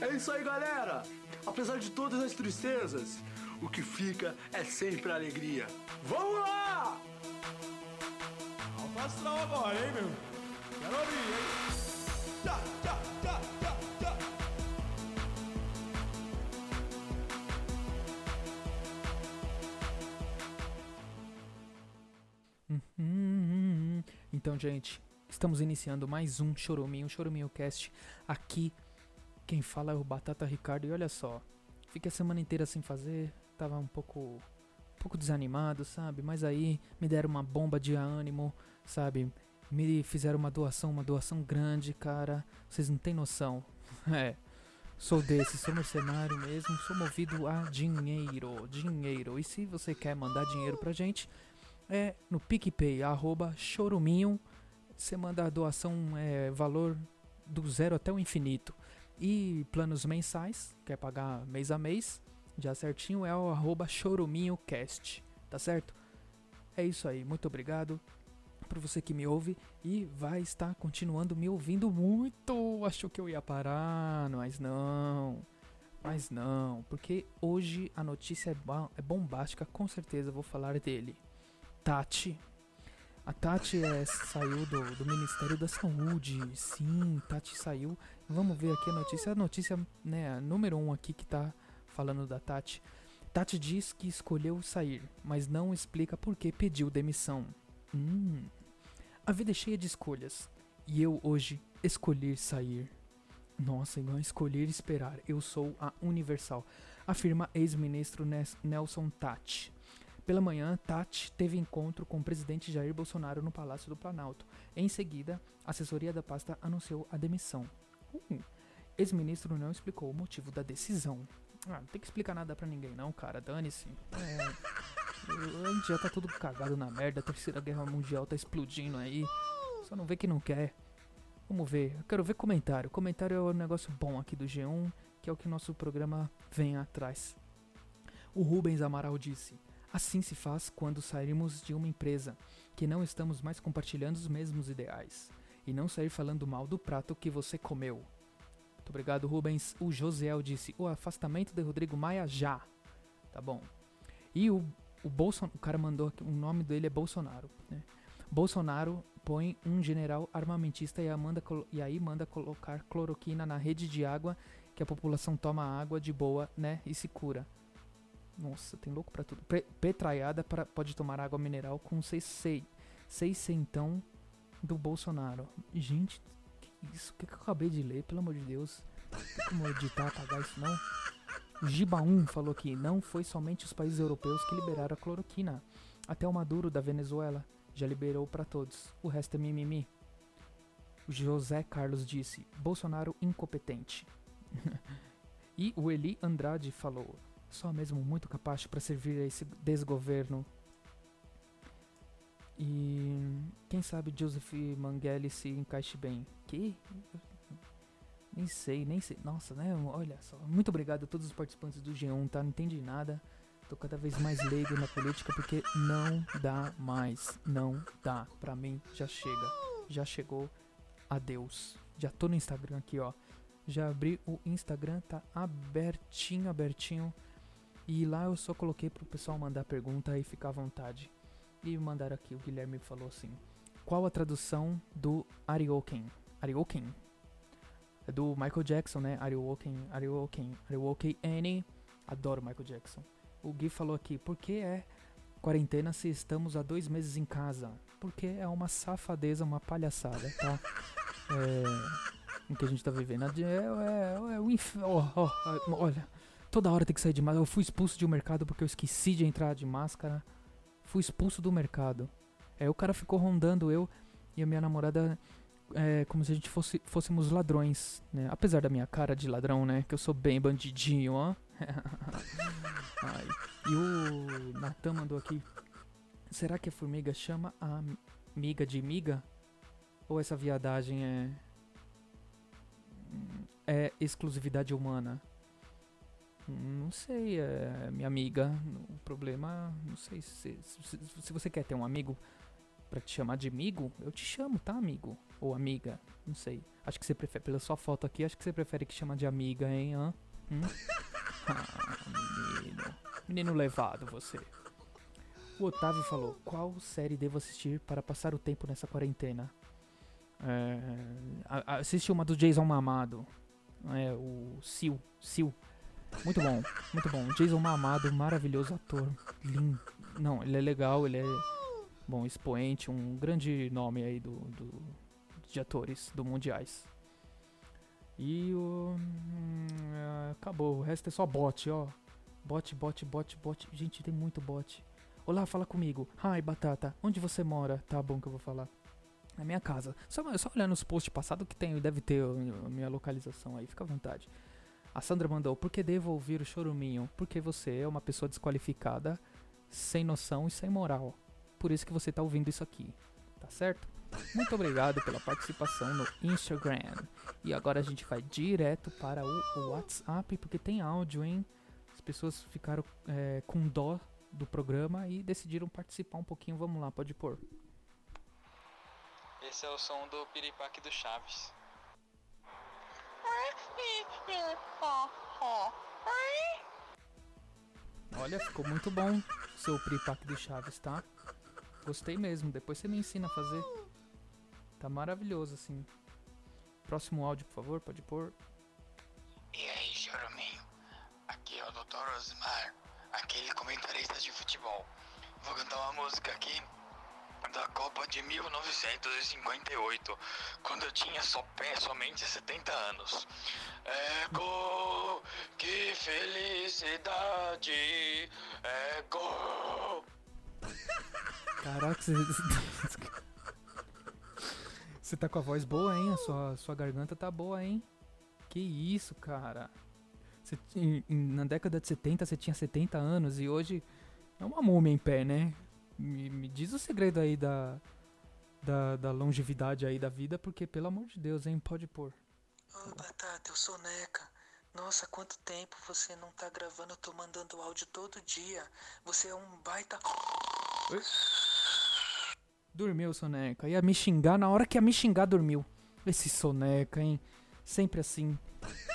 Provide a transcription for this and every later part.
É isso aí, galera! Apesar de todas as tristezas, o que fica é sempre a alegria. Vamos lá! Alto astral agora, hein, meu? Quero ouvir, hein? Tchá, tchá. Uhum. Então, gente, estamos iniciando mais um Choruminho, Choruminho Cast. Aqui, quem fala é o Batata Ricardo. E olha só, fiquei a semana inteira sem fazer, tava um pouco, um pouco desanimado, sabe? Mas aí me deram uma bomba de ânimo, sabe? Me fizeram uma doação, uma doação grande, cara. Vocês não têm noção. É. Sou desse, sou mercenário mesmo, sou movido a dinheiro, dinheiro. E se você quer mandar dinheiro pra gente, é no PicPay, arroba choruminho. Você manda a doação, é, valor do zero até o infinito. E planos mensais, quer pagar mês a mês, já certinho, é o arroba choruminhocast, tá certo? É isso aí, muito obrigado por você que me ouve e vai estar continuando me ouvindo muito. Achou que eu ia parar, mas não. Mas não, porque hoje a notícia é, é bombástica, com certeza vou falar dele. Tati. A Tati é, saiu do, do Ministério da Saúde. Sim, Tati saiu. Vamos ver aqui a notícia. A notícia, né, número um aqui que tá falando da Tati. Tati diz que escolheu sair, mas não explica por que pediu demissão. Hum. A vida é cheia de escolhas. E eu hoje escolhi sair. Nossa, igual escolher esperar. Eu sou a Universal. Afirma ex-ministro Nelson Tati. Pela manhã, Tati teve encontro com o presidente Jair Bolsonaro no Palácio do Planalto. Em seguida, a assessoria da pasta anunciou a demissão. Uh, ex-ministro não explicou o motivo da decisão. Ah, não tem que explicar nada pra ninguém não, cara. Dane-se. É, a gente já tá tudo cagado na merda. A terceira guerra mundial tá explodindo aí. Só não vê que não quer. Vamos ver. Eu quero ver comentário. Comentário é um negócio bom aqui do G1, que é o que nosso programa vem atrás. O Rubens Amaral disse: Assim se faz quando sairmos de uma empresa, que não estamos mais compartilhando os mesmos ideais. E não sair falando mal do prato que você comeu. Muito obrigado, Rubens. O Josiel disse: O afastamento de Rodrigo Maia já. Tá bom. E o, o Bolsonaro. O cara mandou aqui. O nome dele é Bolsonaro. Né? Bolsonaro põe um general armamentista e, manda e aí manda colocar cloroquina na rede de água que a população toma água de boa, né? E se cura. Nossa, tem louco pra tudo. Pre- Petraiada pra, pode tomar água mineral com seis, seis, seis centão do Bolsonaro. Gente, que isso? O que, que eu acabei de ler? Pelo amor de Deus. Tem como editar, apagar isso não? O Giba 1 falou que não foi somente os países europeus que liberaram a cloroquina. Até o Maduro da Venezuela já liberou pra todos. O resto é mimimi. O José Carlos disse: Bolsonaro incompetente. e o Eli Andrade falou: só mesmo muito capaz para servir a esse desgoverno. E quem sabe Joseph Mangeli se encaixe bem. Que? Nem sei, nem sei. Nossa, né? Olha só. Muito obrigado a todos os participantes do G1, tá? Não entendi nada. Tô cada vez mais leigo na política porque não dá mais. Não dá. Pra mim já chega. Já chegou. Adeus. Já tô no Instagram aqui, ó. Já abri o Instagram, tá abertinho, abertinho. E lá eu só coloquei pro pessoal mandar pergunta e ficar à vontade. E mandaram aqui, o Guilherme falou assim: Qual a tradução do Arioken? Arioken? É do Michael Jackson, né? Arioken, Arioken, Arioken N. Adoro Michael Jackson. O Gui falou aqui: Por que é quarentena se estamos há dois meses em casa? Porque é uma safadeza, uma palhaçada, tá? É. O que a gente tá vivendo. É, é, é o inferno. olha, toda hora tem que sair de máscara. Eu fui expulso de um mercado porque eu esqueci de entrar de máscara. Fui expulso do mercado. Aí o cara ficou rondando eu e a minha namorada é, como se a gente fosse, fôssemos ladrões, né? Apesar da minha cara de ladrão, né? Que eu sou bem bandidinho, ó. Ai. E o Natan mandou aqui. Será que a formiga chama a miga de miga? Ou essa viadagem é. É exclusividade humana? Não sei, é, minha amiga. O problema, não sei se, se, se você quer ter um amigo pra te chamar de amigo, eu te chamo, tá, amigo? Ou amiga, não sei. Acho que você prefere, pela sua foto aqui, acho que você prefere que chama de amiga, hein? Hã? Hum? Ah, menino. Menino levado, você. O Otávio falou: Qual série devo assistir para passar o tempo nessa quarentena? É, a- a- assiste uma do Jason Mamado. É, o Sil. Sil. Muito bom, muito bom. Jason Mamado, maravilhoso ator. Lindo. Não, ele é legal, ele é. Bom, expoente, um grande nome aí do, do- de atores do Mundiais. E o. hum, acabou, o resto é só bot, ó. Bot, bot, bot, bot. Gente, tem muito bot. Olá, fala comigo. Hi, Batata. Onde você mora? Tá bom que eu vou falar. Na minha casa. Só, só olhar nos posts passados que tem, deve ter a minha localização aí. Fica à vontade. A Sandra mandou: Por que devo ouvir o choruminho? Porque você é uma pessoa desqualificada, sem noção e sem moral. Por isso que você tá ouvindo isso aqui. Tá certo? Muito obrigado pela participação no Instagram. E agora a gente vai direto para o, WhatsApp, porque tem áudio, hein? As pessoas ficaram é, com dó do programa e decidiram participar um pouquinho. Vamos lá, pode pôr. Esse é o som do piripaque do Chaves. Olha, ficou muito bom o seu Pripac do Chaves, tá? Gostei mesmo. Depois você me ensina a fazer. Tá maravilhoso, assim. Próximo áudio, por favor, pode pôr. E aí, choruminho? Aqui é o Dr. Osmar, aquele comentarista de futebol. Vou cantar uma música aqui da Copa de 1958, quando eu tinha só pé, somente 70 anos. É gol, que felicidade, é gol. Caraca, você. Você tá com a voz boa, hein? A sua, sua garganta tá boa, hein? Que isso, cara. Você, em- em- na década de 70 você tinha 70 anos e hoje é uma múmia em pé, né? Me, me diz o segredo aí da, da, da longevidade aí da vida, porque pelo amor de Deus, hein? Pode pôr. Ô, Batata, eu sou Neca. Nossa, quanto tempo você não tá gravando? Eu tô mandando áudio todo dia. Você é um baita. Dormiu, Soneca. Ia me xingar na hora que ia me xingar, dormiu. Esse Soneca, hein? Sempre assim.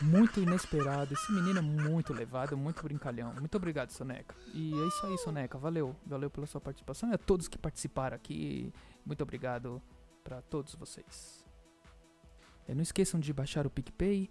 Muito inesperado. Esse menino é muito levado, muito brincalhão. Muito obrigado, Soneca. E é isso aí, Soneca. Valeu. Valeu pela sua participação e a todos que participaram aqui. Muito obrigado pra todos vocês. Não esqueçam de baixar o PicPay,